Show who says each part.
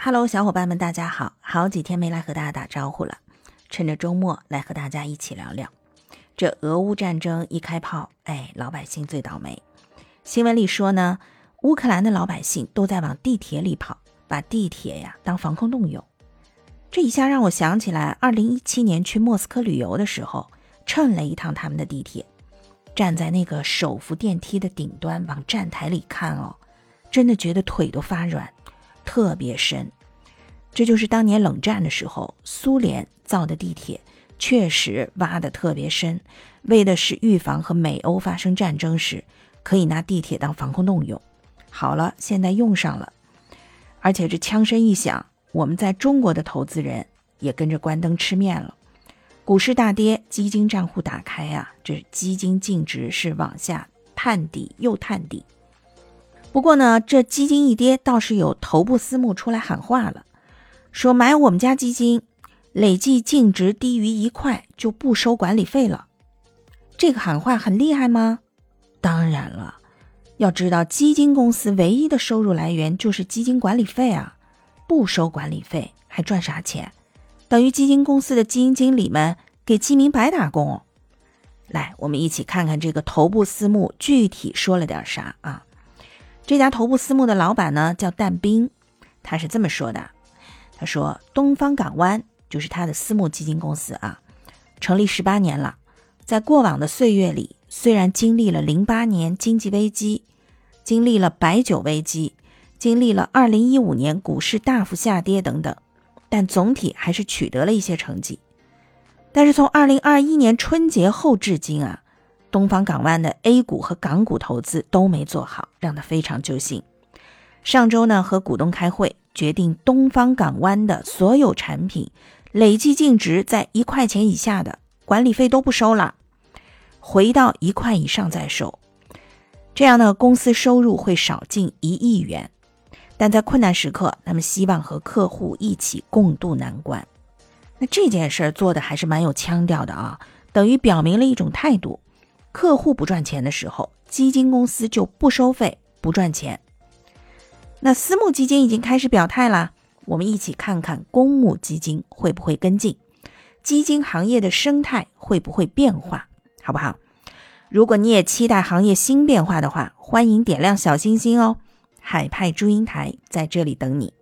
Speaker 1: Hello，小伙伴们，大家好！好几天没来和大家打招呼了，趁着周末来和大家一起聊聊。这俄乌战争一开炮，哎，老百姓最倒霉。新闻里说呢，乌克兰的老百姓都在往地铁里跑，把地铁呀当防空洞用。这一下让我想起来，二零一七年去莫斯科旅游的时候，乘了一趟他们的地铁，站在那个手扶电梯的顶端往站台里看哦，真的觉得腿都发软。特别深，这就是当年冷战的时候，苏联造的地铁，确实挖的特别深，为的是预防和美欧发生战争时，可以拿地铁当防空洞用。好了，现在用上了，而且这枪声一响，我们在中国的投资人也跟着关灯吃面了，股市大跌，基金账户打开啊，这基金净值是往下探底又探底。不过呢，这基金一跌，倒是有头部私募出来喊话了，说买我们家基金，累计净值低于一块就不收管理费了。这个喊话很厉害吗？当然了，要知道基金公司唯一的收入来源就是基金管理费啊，不收管理费还赚啥钱？等于基金公司的基金经理们给基民白打工。来，我们一起看看这个头部私募具体说了点啥啊？这家头部私募的老板呢叫但斌，他是这么说的：“他说东方港湾就是他的私募基金公司啊，成立十八年了，在过往的岁月里，虽然经历了零八年经济危机，经历了白酒危机，经历了二零一五年股市大幅下跌等等，但总体还是取得了一些成绩。但是从二零二一年春节后至今啊。”东方港湾的 A 股和港股投资都没做好，让他非常揪心。上周呢，和股东开会，决定东方港湾的所有产品累计净值在一块钱以下的管理费都不收了，回到一块以上再收。这样呢，公司收入会少近一亿元。但在困难时刻，他们希望和客户一起共度难关。那这件事儿做的还是蛮有腔调的啊，等于表明了一种态度。客户不赚钱的时候，基金公司就不收费、不赚钱。那私募基金已经开始表态了，我们一起看看公募基金会不会跟进，基金行业的生态会不会变化，好不好？如果你也期待行业新变化的话，欢迎点亮小心心哦！海派祝英台在这里等你。